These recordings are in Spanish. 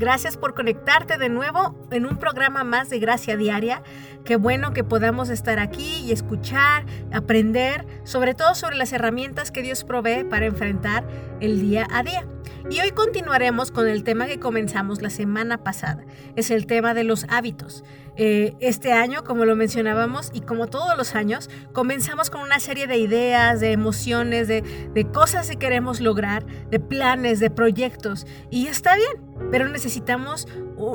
Gracias por conectarte de nuevo en un programa más de Gracia Diaria. Qué bueno que podamos estar aquí y escuchar, aprender, sobre todo sobre las herramientas que Dios provee para enfrentar el día a día. Y hoy continuaremos con el tema que comenzamos la semana pasada. Es el tema de los hábitos. Eh, este año, como lo mencionábamos, y como todos los años, comenzamos con una serie de ideas, de emociones, de, de cosas que queremos lograr, de planes, de proyectos. Y está bien, pero necesitamos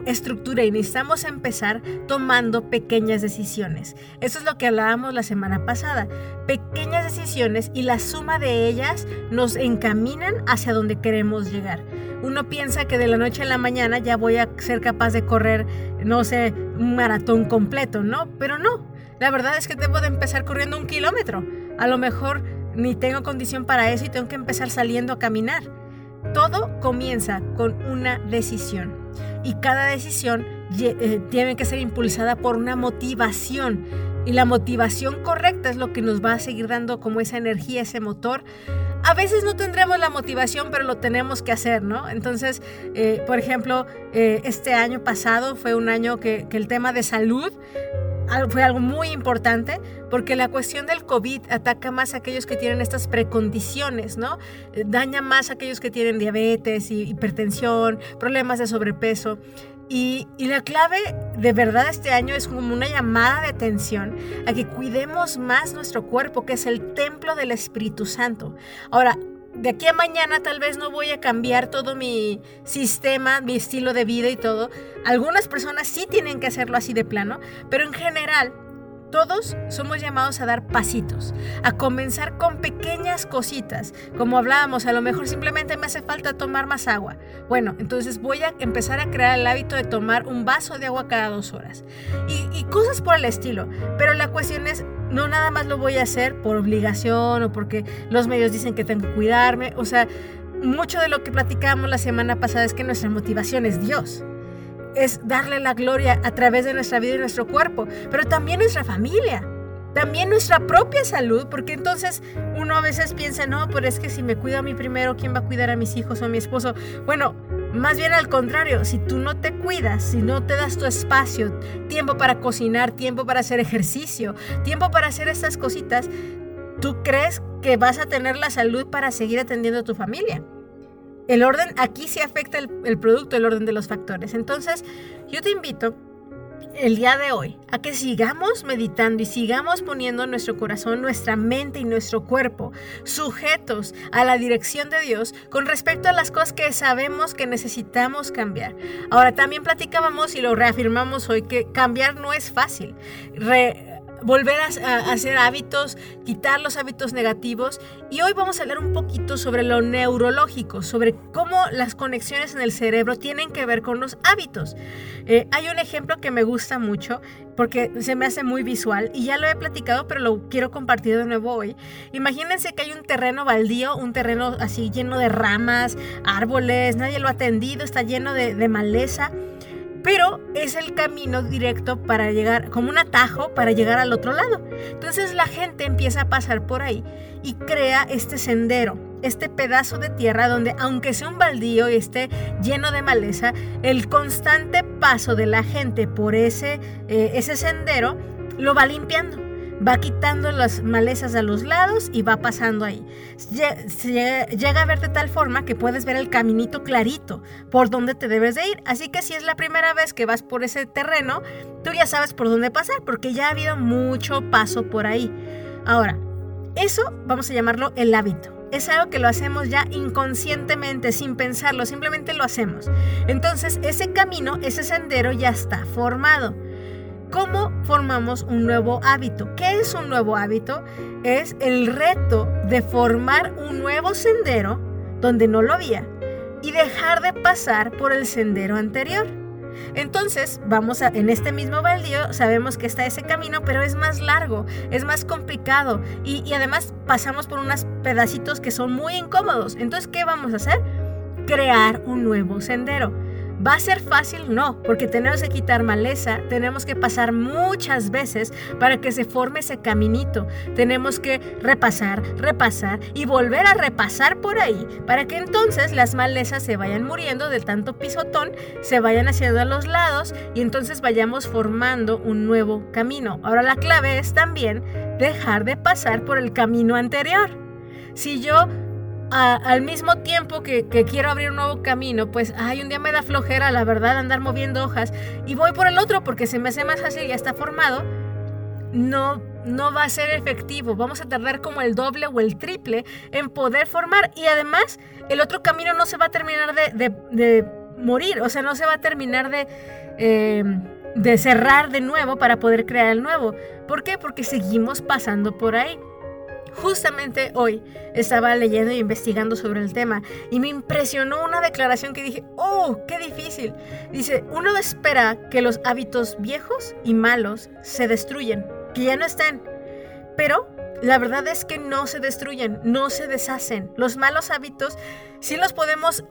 estructura y necesitamos empezar tomando pequeñas decisiones. Eso es lo que hablábamos la semana pasada. Pequeñas decisiones y la suma de ellas nos encaminan hacia donde queremos llegar. Uno piensa que de la noche a la mañana ya voy a ser capaz de correr, no sé, un maratón completo, ¿no? Pero no. La verdad es que debo de empezar corriendo un kilómetro. A lo mejor ni tengo condición para eso y tengo que empezar saliendo a caminar. Todo comienza con una decisión y cada decisión eh, tiene que ser impulsada por una motivación y la motivación correcta es lo que nos va a seguir dando como esa energía, ese motor. A veces no tendremos la motivación, pero lo tenemos que hacer, ¿no? Entonces, eh, por ejemplo, eh, este año pasado fue un año que, el tema de salud fue algo muy importante porque la cuestión del COVID ataca más a aquellos que tienen estas precondiciones, ¿no? Eh, daña más a aquellos que tienen diabetes, hipertensión, problemas de sobrepeso. Y, la clave de verdad este año es como una llamada de atención a que cuidemos más nuestro cuerpo, que es el templo del Espíritu Santo. Ahora, de aquí a mañana tal vez no voy a cambiar todo mi sistema, mi estilo de vida y todo. Algunas personas sí tienen que hacerlo así de plano, pero en general todos somos llamados a dar pasitos, a comenzar con pequeñas cositas. Como hablábamos, a lo mejor simplemente me hace falta tomar más agua. Bueno, entonces voy a empezar a crear el hábito de tomar un vaso de agua cada dos horas. Y, cosas por el estilo. Pero la cuestión es, no nada más lo voy a hacer por obligación o porque los medios dicen que tengo que cuidarme. O sea, mucho de lo que platicábamos la semana pasada es que nuestra motivación es Dios es darle la gloria a través de nuestra vida y nuestro cuerpo, pero también nuestra familia, también nuestra propia salud, porque entonces uno a veces piensa, no, pero es que si me cuido a mí primero, ¿quién va a cuidar a mis hijos o a mi esposo? Bueno, más bien al contrario, si tú no te cuidas, si no te das tu espacio, tiempo para cocinar, tiempo para hacer ejercicio, tiempo para hacer estas cositas, ¿tú crees que vas a tener la salud para seguir atendiendo a tu familia? El orden, aquí sí afecta el, producto, el orden de los factores. Entonces, yo te invito el día de hoy a que sigamos meditando y sigamos poniendo nuestro corazón, nuestra mente y nuestro cuerpo sujetos a la dirección de Dios con respecto a las cosas que sabemos que necesitamos cambiar. Ahora también platicábamos y lo reafirmamos hoy que cambiar no es fácil volver a, hacer hábitos, quitar los hábitos negativos. Y hoy vamos a hablar un poquito sobre lo neurológico, sobre cómo las conexiones en el cerebro tienen que ver con los hábitos. Eh, hay un ejemplo que me gusta mucho porque se me hace muy visual y ya lo he platicado, pero lo quiero compartir de nuevo hoy. Imagínense que hay un terreno baldío, un terreno así lleno de ramas, árboles, nadie lo ha atendido, está lleno de, de maleza pero es el camino directo para llegar, como un atajo para llegar al otro lado. Entonces la gente empieza a pasar por ahí y crea este sendero, este pedazo de tierra donde aunque sea un baldío y esté lleno de maleza, el constante paso de la gente por ese, eh, ese sendero lo va limpiando va quitando las malezas a los lados y va pasando ahí. Llega a ver de tal forma que puedes ver el caminito clarito por donde te debes de ir. Así que si es la primera vez que vas por ese terreno, tú ya sabes por dónde pasar porque ya ha habido mucho paso por ahí. Ahora, eso vamos a llamarlo el hábito. Es algo que lo hacemos ya inconscientemente, sin pensarlo, simplemente lo hacemos. Entonces, ese camino, ese sendero ya está formado. ¿Cómo formamos un nuevo hábito? ¿Qué es un nuevo hábito? Es el reto de formar un nuevo sendero donde no lo había y dejar de pasar por el sendero anterior. Entonces, vamos a, en este mismo baldío, sabemos que está ese camino, pero es más largo, es más complicado y, y además pasamos por unos pedacitos que son muy incómodos. Entonces, ¿qué vamos a hacer? Crear un nuevo sendero. ¿Va a ser fácil? No, porque tenemos que quitar maleza, tenemos que pasar muchas veces para que se forme ese caminito. Tenemos que repasar, repasar y volver a repasar por ahí para que entonces las malezas se vayan muriendo del tanto pisotón, se vayan haciendo a los lados y entonces vayamos formando un nuevo camino. Ahora la clave es también dejar de pasar por el camino anterior. Si yo al mismo tiempo que, quiero abrir un nuevo camino, pues, ay, un día me da flojera, la verdad, andar moviendo hojas y voy por el otro porque se me hace más fácil, ya está formado, no, no va a ser efectivo. Vamos a tardar como el doble o el triple en poder formar y además el otro camino no se va a terminar de, morir, o sea, no se va a terminar de... Em, de cerrar de nuevo para poder crear el nuevo. ¿Por qué? Porque seguimos pasando por ahí. Justamente hoy estaba leyendo e investigando sobre el tema y me impresionó una declaración que dije, oh, qué difícil. Dice, uno espera que los hábitos viejos y malos se destruyen, que ya no estén, pero la verdad es que no se destruyen, no se deshacen. Los malos hábitos sí los podemos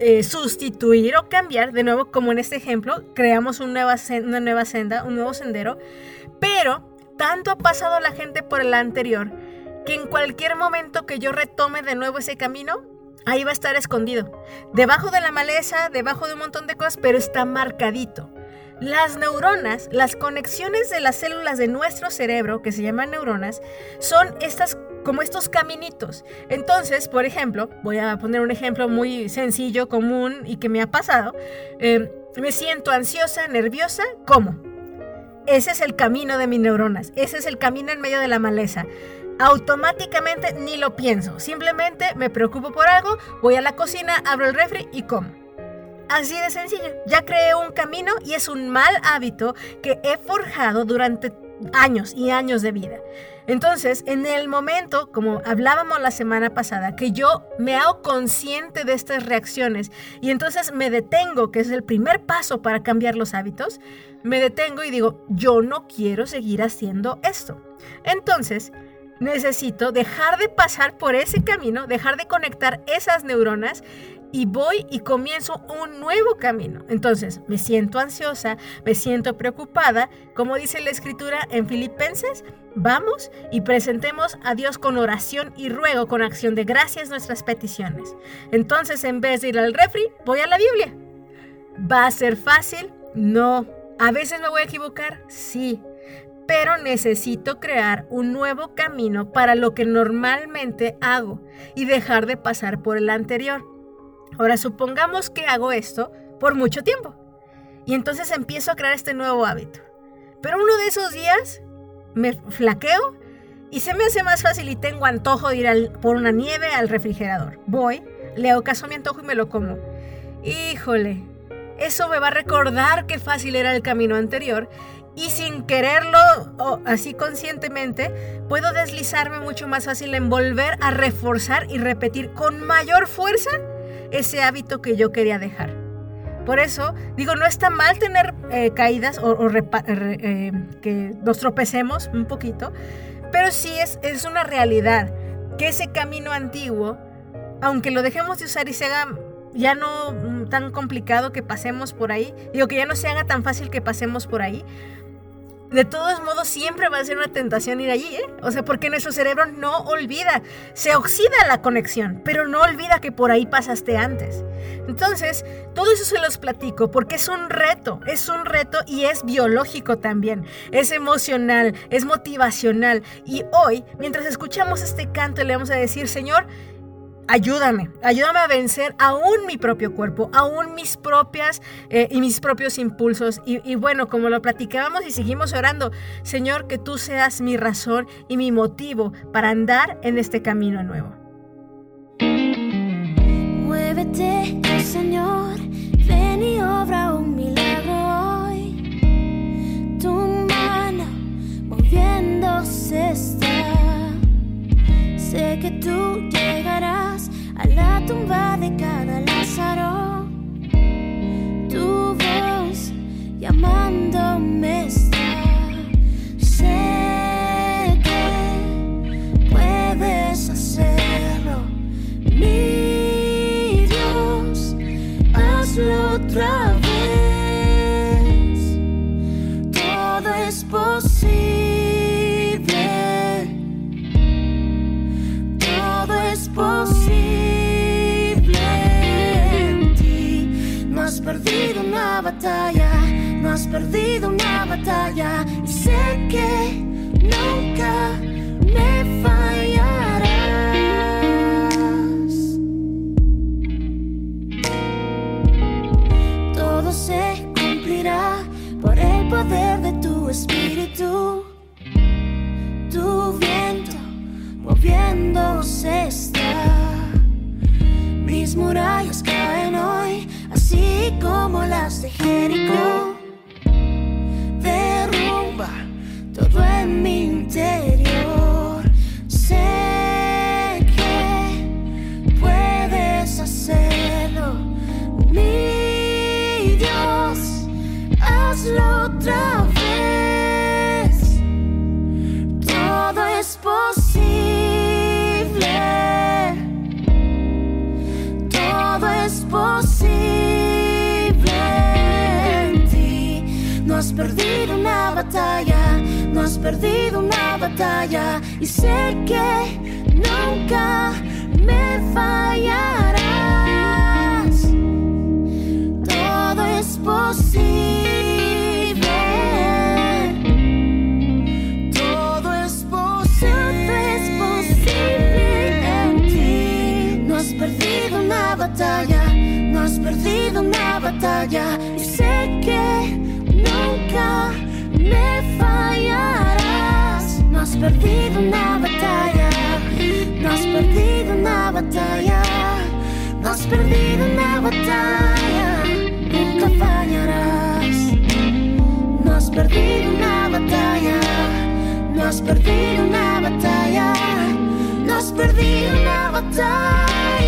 eh, sustituir o cambiar, de nuevo, como en este ejemplo, creamos una nueva senda, un nuevo sendero, pero tanto ha pasado la gente por el anterior que en cualquier momento que yo retome de nuevo ese camino, ahí va a estar escondido. Debajo de la maleza, debajo de un montón de cosas, pero está marcadito. Las neuronas, las conexiones de las células de nuestro cerebro, que se llaman neuronas, son estas como estos caminitos. Entonces, por ejemplo, voy a poner un ejemplo muy sencillo, común y que me ha pasado. Eh, me siento ansiosa, nerviosa, ¿cómo? Ese es el camino de mis neuronas, ese es el camino en medio de la maleza. Automáticamente ni lo pienso, simplemente me preocupo por algo, voy a la cocina, abro el refri y como. Así de sencillo, ya creé un camino y es un mal hábito que he forjado durante años y años de vida. Entonces, en el momento, como hablábamos la semana pasada, que yo me hago consciente de estas reacciones y entonces me detengo, que es el primer paso para cambiar los hábitos, me detengo y digo, yo no quiero seguir haciendo esto. Entonces, necesito dejar de pasar por ese camino, dejar de conectar esas neuronas y voy y comienzo un nuevo camino. Entonces, me siento ansiosa, me siento preocupada. Como dice la escritura en Filipenses, vamos y presentemos a Dios con oración y ruego, con acción de gracias nuestras peticiones. Entonces, en vez de ir al refri, voy a la Biblia. ¿Va a ser fácil? No. ¿A veces me voy a equivocar? Sí. Pero necesito crear un nuevo camino para lo que normalmente hago y dejar de pasar por el anterior. Ahora supongamos que hago esto por mucho tiempo y entonces empiezo a crear este nuevo hábito. Pero uno de esos días me flaqueo y se me hace más fácil y tengo antojo de ir por una nieve al refrigerador. Voy, le hago caso a mi antojo y me lo como. Híjole, eso me va a recordar qué fácil era el camino anterior y sin quererlo o así conscientemente, puedo deslizarme mucho más fácil en volver a reforzar y repetir con mayor fuerza ese hábito que yo quería dejar. Por eso, digo, no está mal tener eh, caídas o, eh, que nos tropecemos un poquito, pero sí es, es una realidad que ese camino antiguo, aunque lo dejemos de usar y se haga ya no mm, tan complicado que pasemos por ahí, digo que ya no se haga tan fácil que pasemos por ahí, de todos modos siempre va a ser una tentación ir allí, ¿eh? O sea, porque nuestro cerebro no olvida, se oxida la conexión, pero no olvida que por ahí pasaste antes. Entonces, todo eso se los platico porque es un reto, es un reto y es biológico también, es emocional, es motivacional. Y hoy, mientras escuchamos este canto, le vamos a decir, Señor, ayúdame, ayúdame a vencer aún mi propio cuerpo, aún mis propias eh, y mis propios impulsos. Y, y, bueno, como lo platicábamos y seguimos orando, Señor, que tú seas mi razón y mi motivo para andar en este camino nuevo. Muévete, Señor, ven y obra un milagro hoy. Tu mano moviéndose está. Sé que tú llegarás a la tumba de cada Lázaro. Tu voz llamándome está. Sé que puedes hacerlo. Mi Dios, hazlo otra has perdido una batalla. Y sé que nunca me fallarás. Todo es posible. Todo es posible. es posible en ti. No has perdido una batalla. No has perdido una batalla. Y sé que nunca has perdido una batalla. No has perdido una batalla. No has perdido una batalla. Nunca fallarás. No has perdido una batalla. No has perdido una batalla. No has perdido una batalla.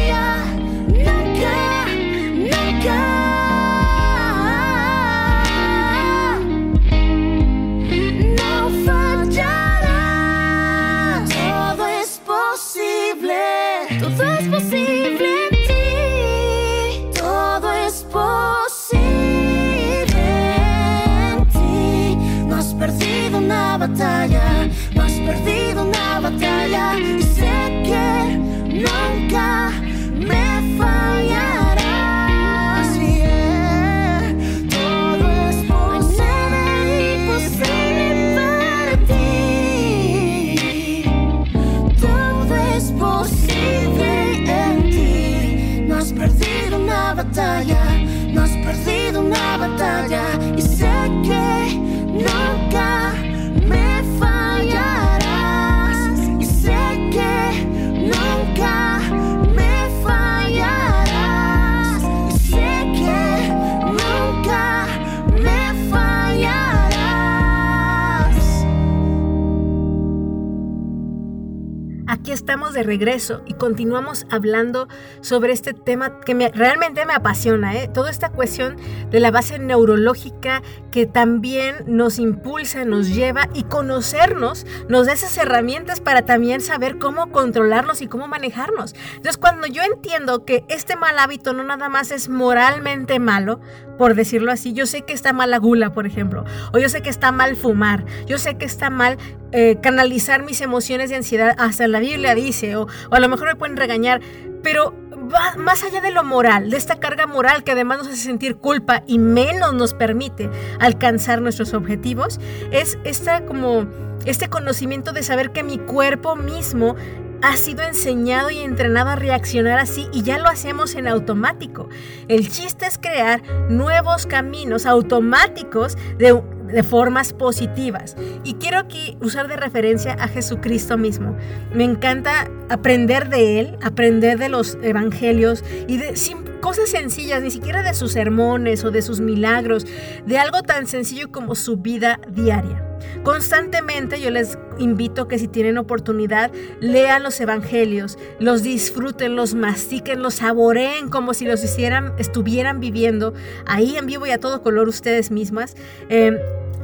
De regreso y continuamos hablando sobre este tema que me- realmente me apasiona, ¿eh? toda esta cuestión de la base neurológica que también nos impulsa, nos lleva y conocernos nos da esas herramientas para también saber cómo controlarnos y cómo manejarnos. Entonces cuando yo entiendo que este mal hábito no nada más es moralmente malo, por decirlo así, yo sé que está mal la gula, por ejemplo, o yo sé que está mal fumar, yo sé que está mal eh, canalizar mis emociones de ansiedad, hasta la Biblia dice, o, o a lo mejor me pueden regañar, pero va más allá de lo moral, de esta carga moral que además nos hace sentir culpa y menos nos permite alcanzar nuestros objetivos, es esta como este conocimiento de saber que mi cuerpo mismo ha sido enseñado y entrenado a reaccionar así y ya lo hacemos en automático. El chiste es crear nuevos caminos automáticos de, de formas positivas. Y quiero aquí usar de referencia a Jesucristo mismo. Me encanta aprender de Él, aprender de los evangelios y de cosas sencillas, ni siquiera de sus sermones o de sus milagros, de algo tan sencillo como su vida diaria. Constantemente yo les invito que si tienen oportunidad lean los evangelios, los disfruten, los mastiquen, los saboreen como si los hicieran, estuvieran viviendo ahí en vivo y a todo color ustedes mismas. Eh,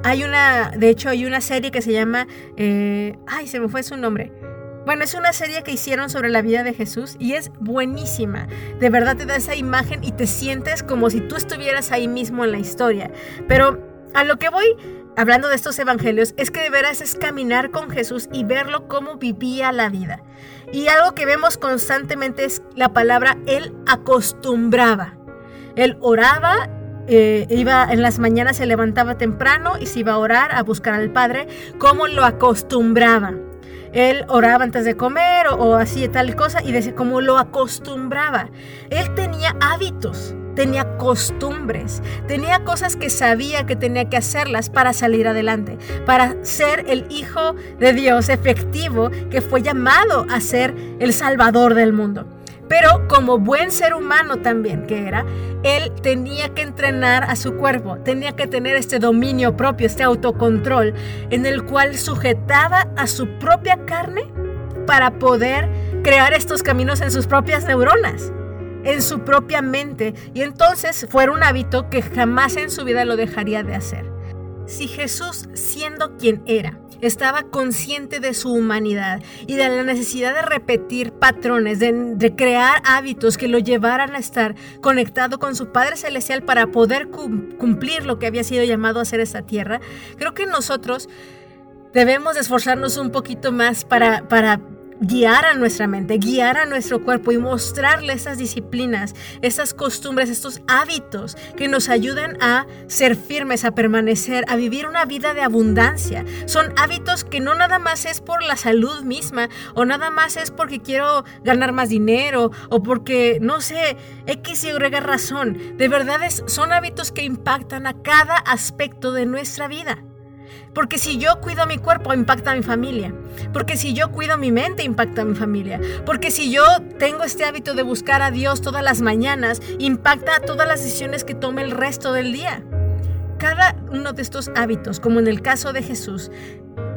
hay una, de hecho hay una serie que se llama, eh, ay se me fue su nombre, Bueno, es una serie que hicieron sobre la vida de Jesús y es buenísima. De verdad te da esa imagen y te sientes como si tú estuvieras ahí mismo en la historia. Pero a lo que voy hablando de estos evangelios es que de veras es caminar con Jesús y verlo cómo vivía la vida. Y algo que vemos constantemente es la palabra Él acostumbraba. Él oraba eh, iba en las mañanas se levantaba temprano y se iba a orar a buscar al Padre como lo acostumbraba. Él oraba antes de comer o, hacía tal cosa y decía como lo acostumbraba. Él tenía hábitos, tenía costumbres, tenía cosas que sabía que tenía que hacerlas para salir adelante, para ser el Hijo de Dios efectivo que fue llamado a ser el Salvador del mundo. Pero como buen ser humano también que era, él tenía que entrenar a su cuerpo, tenía que tener este dominio propio, este autocontrol, en el cual sujetaba a su propia carne para poder crear estos caminos en sus propias neuronas, en su propia mente. Y entonces fue un hábito que jamás en su vida lo dejaría de hacer. Si Jesús, siendo quien era, estaba consciente de su humanidad y de la necesidad de repetir patrones, de, crear hábitos que lo llevaran a estar conectado con su Padre Celestial para poder cumplir lo que había sido llamado a hacer esta tierra, creo que nosotros debemos esforzarnos un poquito más para, para guiar a nuestra mente, guiar a nuestro cuerpo y mostrarle esas disciplinas, esas costumbres, estos hábitos que nos ayudan a ser firmes, a permanecer, a vivir una vida de abundancia. Son hábitos que no nada más es por la salud misma o nada más es porque quiero ganar más dinero o porque, no sé, X y Y razón. De verdad son hábitos que impactan a cada aspecto de nuestra vida. Porque si yo cuido mi cuerpo, impacta a mi familia. Porque si yo cuido mi mente, impacta a mi familia. Porque si yo tengo este hábito de buscar a Dios todas las mañanas, impacta a todas las decisiones que tome el resto del día. Cada uno de estos hábitos, como en el caso de Jesús,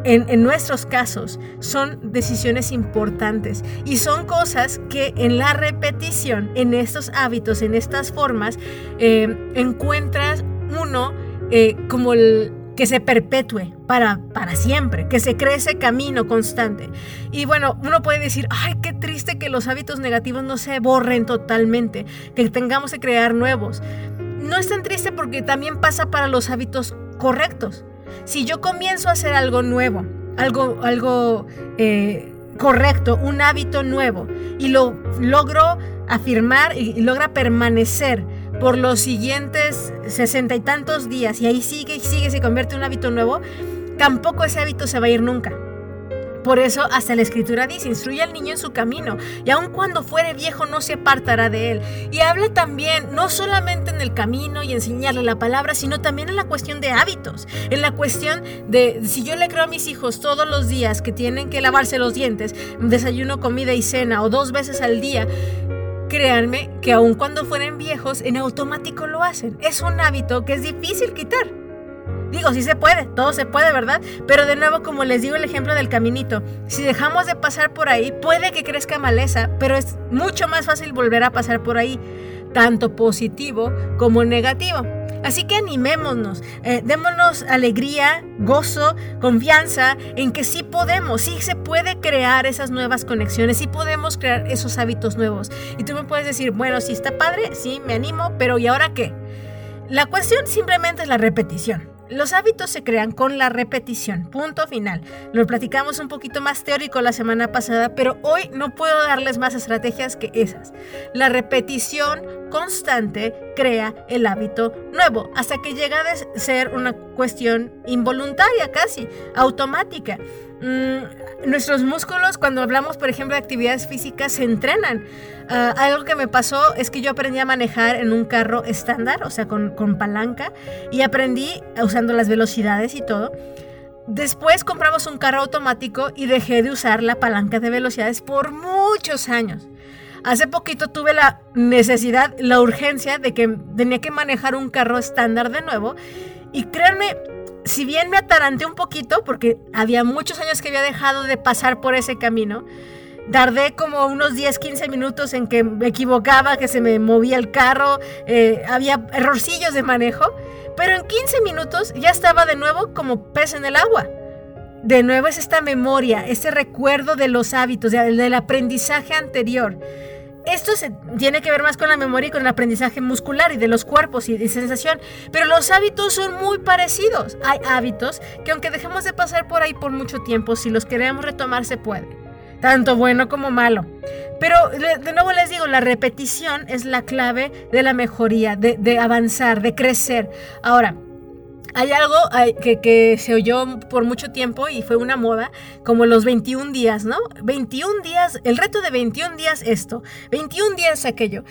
en, nuestros casos son decisiones importantes y son cosas que en la repetición, en estos hábitos, en estas formas, eh, encuentras uno eh, como el, que se perpetúe para, para siempre, que se cree ese camino constante. Y bueno, uno puede decir, ay, qué triste que los hábitos negativos no se borren totalmente, que tengamos que crear nuevos. No es tan triste porque también pasa para los hábitos correctos. Si yo comienzo a hacer algo nuevo, algo, algo eh, correcto, un hábito nuevo, y lo logro afirmar y logra permanecer, por los siguientes sesenta y tantos días y ahí sigue y sigue, se convierte en un hábito nuevo, tampoco ese hábito se va a ir nunca. Por eso hasta la escritura dice, instruye al niño en su camino, y aun cuando fuere viejo no se apartará de él. Y habla también, no solamente en el camino y enseñarle la palabra, sino también en la cuestión de hábitos, en la cuestión de, si yo le creo a mis hijos todos los días que tienen que lavarse los dientes, desayuno, comida y cena, o dos veces al día, créanme que aun cuando fueren viejos, en automático lo hacen. Es un hábito que es difícil quitar. Digo, sí se puede, todo se puede, ¿verdad? Pero de nuevo, como les digo el ejemplo del caminito, si dejamos de pasar por ahí, puede que crezca maleza, pero es mucho más fácil volver a pasar por ahí, tanto positivo como negativo. Así que animémonos, eh, démonos alegría, gozo, confianza en que sí podemos, sí se puede crear esas nuevas conexiones, sí podemos crear esos hábitos nuevos. Y tú me puedes decir, bueno, sí está padre, sí, me animo, pero ¿y ahora qué? La cuestión simplemente es la repetición. Los hábitos se crean con la repetición, punto final. Lo platicamos un poquito más teórico la semana pasada, pero hoy no puedo darles más estrategias que esas. La repetición constante crea el hábito nuevo, hasta que llega a ser una cuestión involuntaria casi, automática. Mm, nuestros músculos, cuando hablamos, por ejemplo, de actividades físicas, se entrenan. Ah, algo que me pasó es que yo aprendí a manejar en un carro estándar, o sea, con, con palanca, y aprendí usando las velocidades y todo. Después compramos un carro automático y dejé de usar la palanca de velocidades por muchos años. Hace poquito tuve la necesidad, la urgencia de que tenía que manejar un carro estándar de nuevo. Y créanme, si bien me ataranté un poquito, porque había muchos años que había dejado de pasar por ese camino, tardé como unos 10, 15 minutos en que me equivocaba, que se me movía el carro, eh, había errorcillos de manejo, pero en 15 minutos ya estaba de nuevo como pez en el agua. De nuevo es esta memoria, este recuerdo de los hábitos, del aprendizaje anterior. Esto se, tiene que ver más con la memoria y con el aprendizaje muscular y de los cuerpos y de sensación, pero los hábitos son muy parecidos. Hay hábitos que aunque dejemos de pasar por ahí por mucho tiempo, si los queremos retomar se puede, tanto bueno como malo. Pero de nuevo les digo, la repetición es la clave de la mejoría, de avanzar, de crecer. Ahora, hay algo que, se oyó por mucho tiempo y fue una moda, como los 21 días, ¿no? 21 días, el reto de 21 días esto, 21 días aquello.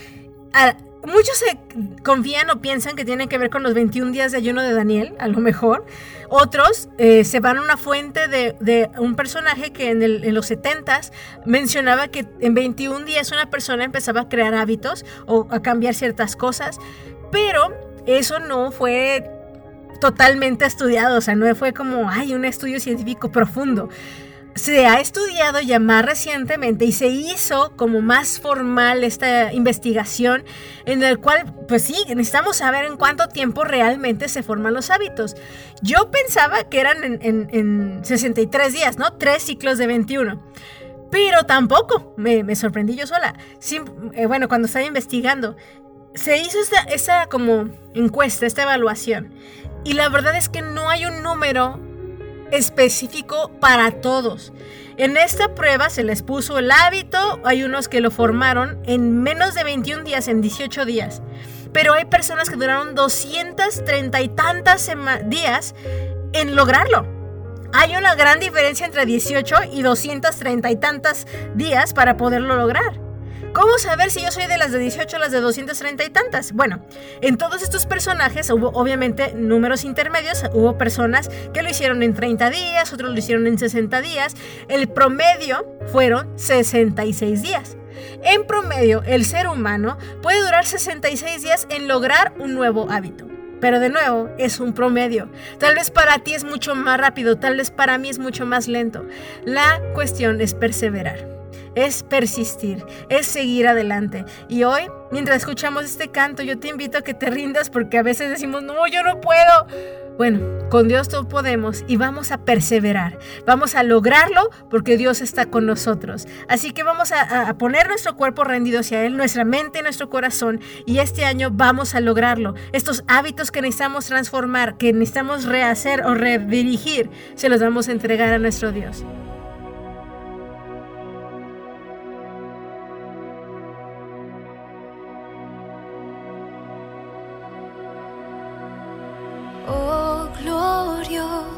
muchos se confían o piensan que tiene que ver con los 21 días de ayuno de Daniel, a lo mejor. Otros eh, se van a una fuente de, un personaje que en, en los 70s mencionaba que en 21 días una persona empezaba a crear hábitos o a cambiar ciertas cosas, pero eso no fue totalmente estudiado, o sea, no fue como, hay un estudio científico profundo. Se ha estudiado ya más recientemente y se hizo como más formal esta investigación en el cual, pues sí, necesitamos saber en cuánto tiempo realmente se forman los hábitos. Yo pensaba que eran en, 63 días, ¿no? Tres ciclos de 21. Pero tampoco, me, sorprendí yo sola. Eh, bueno, cuando estaba investigando, se hizo esta, esa como encuesta, esta evaluación. Y la verdad es que no hay un número específico para todos. En esta prueba se les puso el hábito, hay unos que lo formaron en menos de 21 días, en 18 días. Pero hay personas que duraron 230 y tantas días en lograrlo. Hay una gran diferencia entre 18 y 230 y tantas días para poderlo lograr. ¿Cómo saber si yo soy de las de 18 o las de 230 y tantas? Bueno, en todos estos personajes hubo obviamente números intermedios, hubo personas que lo hicieron en 30 días, otros lo hicieron en 60 días, el promedio fueron 66 días. En promedio, el ser humano puede durar 66 días en lograr un nuevo hábito. Pero de nuevo, es un promedio. Tal vez para ti es mucho más rápido, tal vez para mí es mucho más lento. La cuestión es perseverar es persistir, es seguir adelante. Y hoy, mientras escuchamos este canto, yo te invito a que te rindas porque a veces decimos, no, yo no puedo. Bueno, con Dios todo podemos y vamos a perseverar, vamos a lograrlo porque Dios está con nosotros. Así que vamos a, poner nuestro cuerpo rendido hacia Él, nuestra mente nuestro corazón y este año vamos a lograrlo. Estos hábitos que necesitamos transformar, que necesitamos rehacer o redirigir, se los vamos a entregar a nuestro Dios.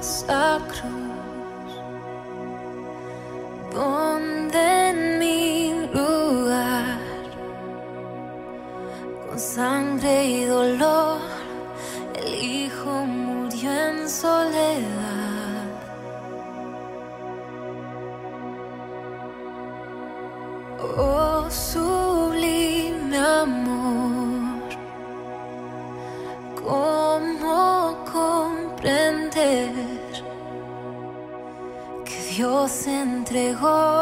sacros donde entregó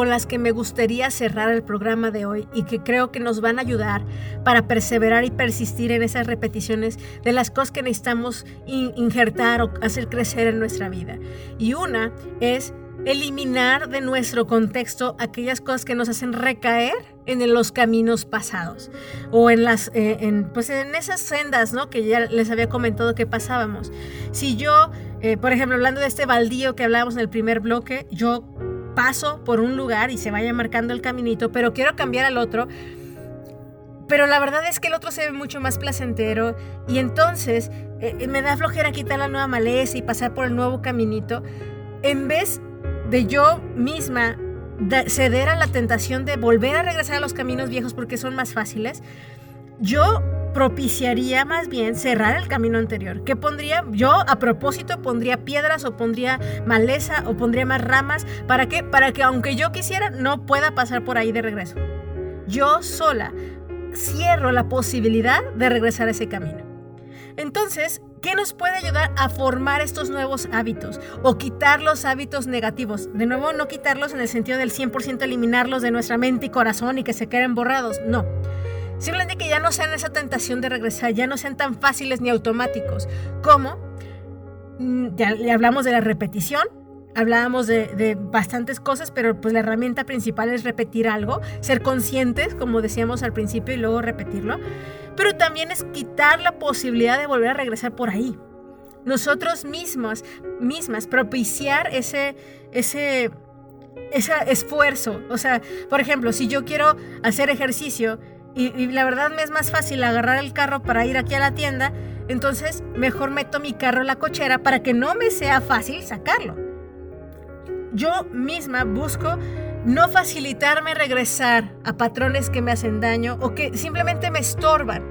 con las que me gustaría cerrar el programa de hoy y que creo que nos van a ayudar para perseverar y persistir en esas repeticiones de las cosas que necesitamos injertar o hacer crecer en nuestra vida. Y una es eliminar de nuestro contexto aquellas cosas que nos hacen recaer en los caminos pasados o en las eh, en, pues en esas sendas ¿no? que ya les había comentado que pasábamos si yo eh, por ejemplo hablando de este baldío que hablábamos en el primer bloque yo paso por un lugar y se vaya marcando el caminito pero quiero cambiar al otro. Pero la verdad es que el otro se ve mucho más placentero y entonces eh, me da flojera quitar la nueva maleza y pasar por el nuevo caminito. En vez de yo misma ceder a la tentación de volver a regresar a los caminos viejos porque son más fáciles, yo propiciaría más bien cerrar el camino anterior. ¿Qué pondría? Yo a propósito pondría piedras o pondría maleza o pondría más ramas. ¿Para qué? Para que aunque yo quisiera no pueda pasar por ahí de regreso. Yo sola cierro la posibilidad de regresar a ese camino. Entonces, ¿Qué nos puede ayudar a formar estos nuevos hábitos o quitar los hábitos negativos? De nuevo, no quitarlos en el sentido del 100% eliminarlos de nuestra mente y corazón y que se queden borrados, no. Simplemente que ya no sean esa tentación de regresar, ya no sean tan fáciles ni automáticos como, mm, ya le hablamos de la repetición, hablábamos de, de, bastantes cosas, pero pues la herramienta principal es repetir algo, ser conscientes, como decíamos al principio, y luego repetirlo pero también es quitar la posibilidad de volver a regresar por ahí. Nosotros mismos, mismas, propiciar ese, ese, ese esfuerzo. O sea, por ejemplo, si yo quiero hacer ejercicio y, la verdad me es más fácil agarrar el carro para ir aquí a la tienda, entonces mejor meto mi carro en la cochera para que no me sea fácil sacarlo. Yo misma busco no facilitarme regresar a patrones que me hacen daño o que simplemente me estorban.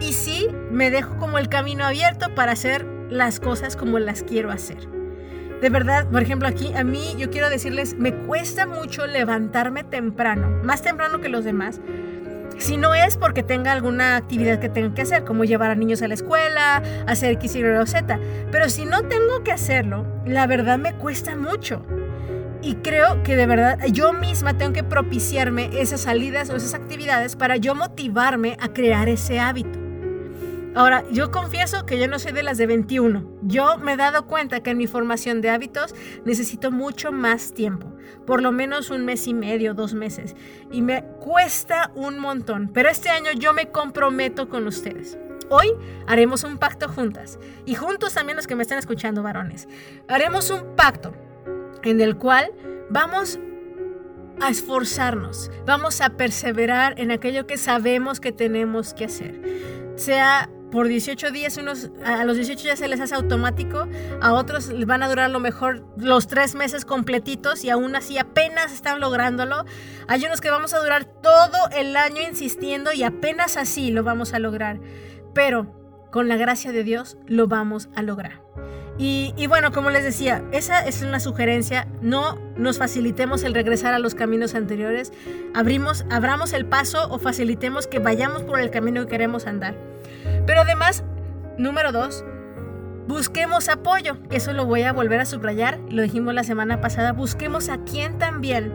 Y sí, me dejo como el camino abierto para hacer las cosas como las quiero hacer. De verdad, por ejemplo, aquí a mí yo quiero decirles, me cuesta mucho levantarme temprano, más temprano que los demás. Si no es porque tenga alguna actividad que tenga que hacer, como llevar a niños a la escuela, hacer X, Y o Z. Pero si no tengo que hacerlo, la verdad me cuesta mucho. Y creo que de verdad yo misma tengo que propiciarme esas salidas o esas actividades para yo motivarme a crear ese hábito. Ahora, yo confieso que yo no soy de las de 21. Yo me he dado cuenta que en mi formación de hábitos necesito mucho más tiempo, por lo menos un mes y medio, dos meses. Y me cuesta un montón, pero este año yo me comprometo con ustedes. Hoy haremos un pacto juntas y juntos también los que me están escuchando, varones. Haremos un pacto en el cual vamos a esforzarnos, vamos a perseverar en aquello que sabemos que tenemos que hacer. Sea por 18 días, a los 18 ya se les hace automático, a otros les van a durar lo mejor los tres meses completitos y aún así apenas están lográndolo. Hay unos que vamos a durar todo el año insistiendo y apenas así lo vamos a lograr. Pero con la gracia de Dios lo vamos a lograr. Y, bueno, como les decía, esa es una sugerencia. No nos facilitemos el regresar a los caminos anteriores. Abrimos, abramos el paso o facilitemos que vayamos por el camino que queremos andar. Pero además, número dos, busquemos apoyo. Eso lo voy a volver a subrayar. Lo dijimos la semana pasada. Busquemos a quien también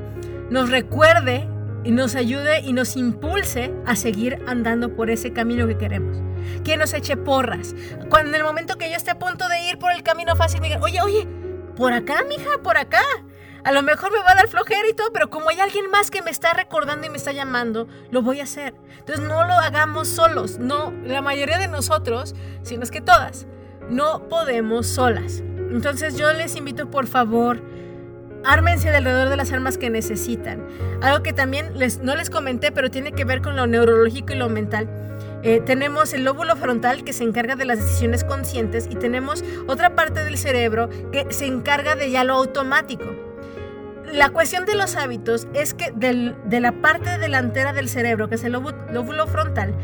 nos recuerde y nos ayude y nos impulse a seguir andando por ese camino que queremos. Que nos eche porras. Cuando en el momento que yo esté a punto de ir por el camino fácil, me digan, oye, oye, por acá, mija, por acá. A lo mejor me va a dar flojera y todo, pero como hay alguien más que me está recordando y me está llamando, lo voy a hacer. Entonces no lo hagamos solos. No, la mayoría de nosotros, si no es que todas, no podemos solas. Entonces yo les invito por favor ármense de alrededor de las armas que necesitan. Algo que también les, no les comenté, pero tiene que ver con lo neurológico y lo mental. Eh, tenemos el lóbulo frontal que se encarga de las decisiones conscientes y tenemos otra parte del cerebro que se encarga de ya lo automático. La cuestión de los hábitos es que de la parte delantera del cerebro, que es el lóbulo, frontal,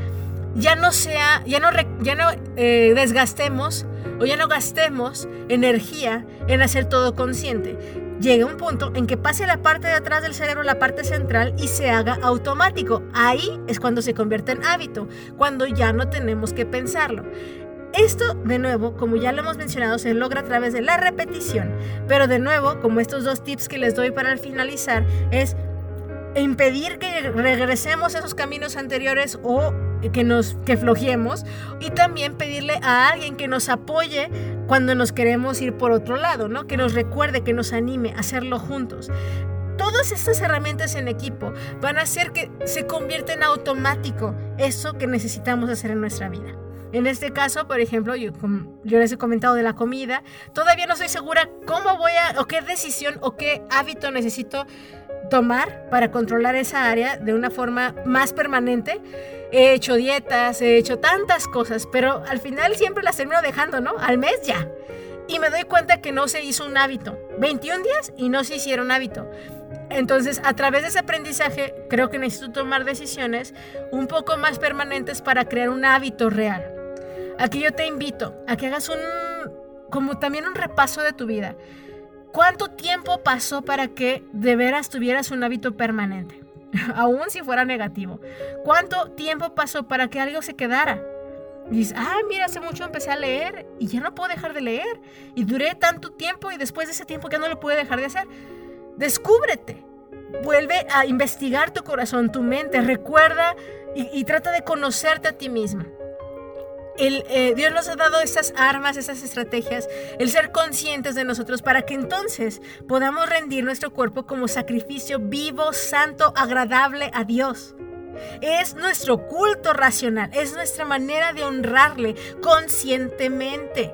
ya no sea, ya no, ya no eh, desgastemos o ya no gastemos energía en hacer todo consciente llega un punto en que pase la parte de atrás del cerebro, la parte central, y se haga automático. Ahí es cuando se convierte en hábito, cuando ya no tenemos que pensarlo. Esto, de nuevo, como ya lo hemos mencionado, se logra a través de la repetición. Pero de nuevo, como estos dos tips que les doy para finalizar, es impedir que regresemos a esos caminos anteriores o que nos que flojiemos y también pedirle a alguien que nos apoye cuando nos queremos ir por otro lado, ¿no? Que nos recuerde, que nos anime a hacerlo juntos. Todas estas herramientas en equipo van a hacer que se convierta en automático eso que necesitamos hacer en nuestra vida. En este caso, por ejemplo, yo, yo, les he comentado de la comida, todavía no estoy segura cómo voy a, o qué decisión o qué hábito necesito tomar para controlar esa área de una forma más permanente he hecho dietas, he hecho tantas cosas, pero al final siempre las termino dejando, ¿no? Al mes ya. Y me doy cuenta que no se hizo un hábito. 21 días y no se hicieron hábito. Entonces, a través de ese aprendizaje, creo que necesito tomar decisiones un poco más permanentes para crear un hábito real. Aquí yo te invito a que hagas un, como también un repaso de tu vida. ¿Cuánto tiempo pasó para que de veras tuvieras un hábito permanente? aún si fuera negativo. ¿Cuánto tiempo pasó para que algo se quedara? Y dices, ah, mira, hace mucho empecé a leer y ya no puedo dejar de leer. Y duré tanto tiempo y después de ese tiempo ya no lo pude dejar de hacer. Descúbrete. Vuelve a investigar tu corazón, tu mente. Recuerda y trata de conocerte a ti misma. Eh, Dios nos ha dado esas armas, esas estrategias, el ser conscientes de nosotros para que entonces podamos rendir nuestro cuerpo como sacrificio vivo, santo, agradable a Dios. Es nuestro culto racional, es nuestra manera de honrarle conscientemente.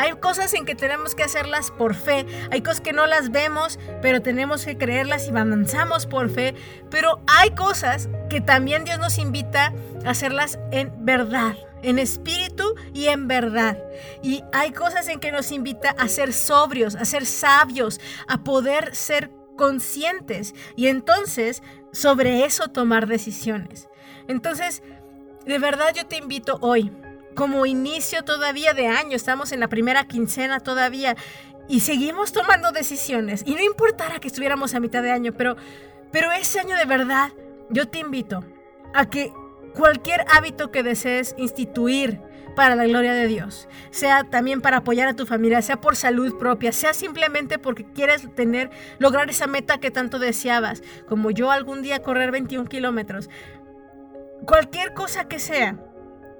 Hay cosas en que tenemos que hacerlas por fe, hay cosas que no las vemos, pero tenemos que creerlas y avanzamos por fe, pero hay cosas que también Dios nos invita a hacerlas en verdad en espíritu y en verdad. Y hay cosas en que nos invita a ser sobrios, a ser sabios, a poder ser conscientes y entonces sobre eso tomar decisiones. Entonces, de verdad yo te invito hoy como inicio todavía de año, estamos en la primera quincena todavía y seguimos tomando decisiones. Y no importara que estuviéramos a mitad de año, pero, pero ese año de verdad, yo te invito a que cualquier hábito que desees instituir para la gloria de Dios, sea también para apoyar a tu familia, sea por salud propia, sea simplemente porque quieres tener, lograr esa meta que tanto deseabas, como yo algún día correr 21 kilómetros, cualquier cosa que sea,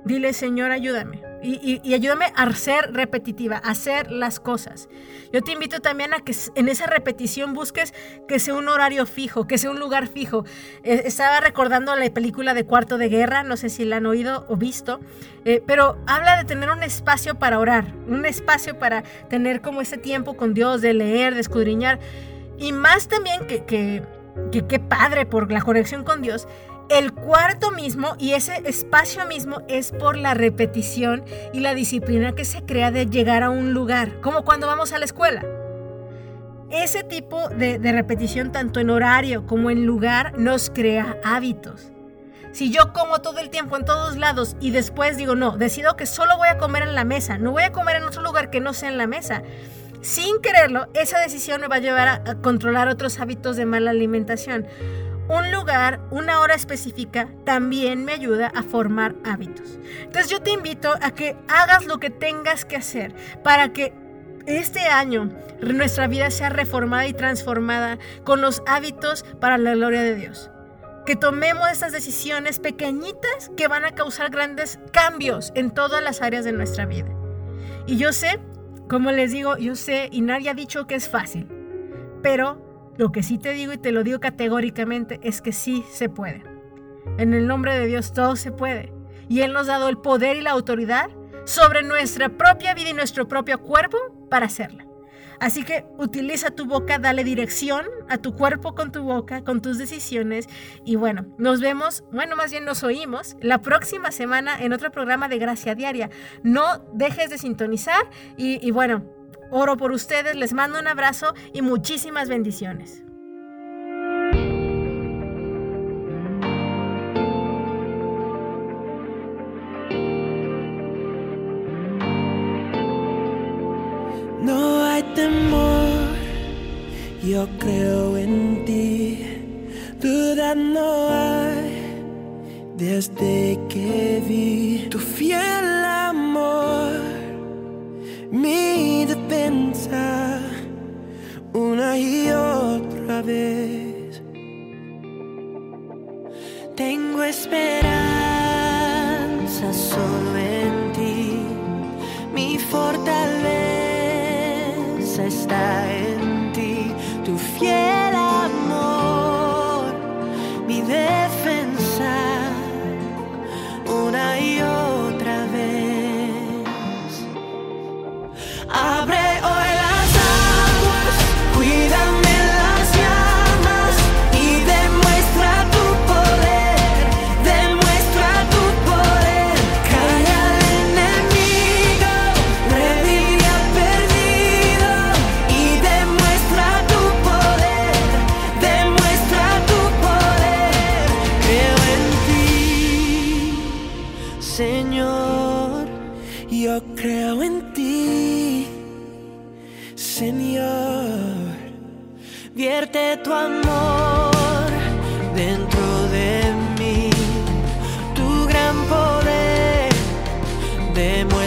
Dile, Señor, ayúdame. Y, ayúdame a ser repetitiva, a hacer las cosas. Yo te invito también a que en esa repetición busques que sea un horario fijo, que sea un lugar fijo. Eh, estaba recordando la película de Cuarto de Guerra, no sé si la han oído o visto, eh, pero habla de tener un espacio para orar, un espacio para tener como ese tiempo con Dios, de leer, de escudriñar. Y más también que, que, que padre por la conexión con Dios, el cuarto mismo y ese espacio mismo es por la repetición y la disciplina que se crea de llegar a un lugar, como cuando vamos a la escuela. Ese tipo de, repetición, tanto en horario como en lugar, nos crea hábitos. Si yo como todo el tiempo en todos lados y después digo, no, decido que solo voy a comer en la mesa, no voy a comer en otro lugar que no sea en la mesa, sin quererlo, esa decisión me va a llevar a controlar otros hábitos de mala alimentación un lugar, una hora específica, también me ayuda a formar hábitos. Entonces yo te invito a que hagas lo que tengas que hacer para que este año nuestra vida sea reformada y transformada con los hábitos para la gloria de Dios. Que tomemos estas decisiones pequeñitas que van a causar grandes cambios en todas las áreas de nuestra vida. Y yo sé, como les digo, yo sé, y nadie ha dicho que es fácil, pero lo que sí te digo y te lo digo categóricamente es que sí se puede. En el nombre de Dios todo se puede. Y Él nos ha dado el poder y la autoridad sobre nuestra propia vida y nuestro propio cuerpo para hacerla. Así que utiliza tu boca, dale dirección a tu cuerpo con tu boca, con tus decisiones. Y bueno, nos vemos, bueno, más bien nos oímos la próxima semana en otro programa de Gracia Diaria. No dejes de sintonizar y, y bueno, Oro por ustedes, les mando un abrazo y muchísimas bendiciones. No hay temor, yo creo en ti, duda no hay desde que vi tu fiel amor. Mi una y otra vez. Tengo esperanza solo en ti, mi fortaleza. Dentro de mí, tu gran poder de morir.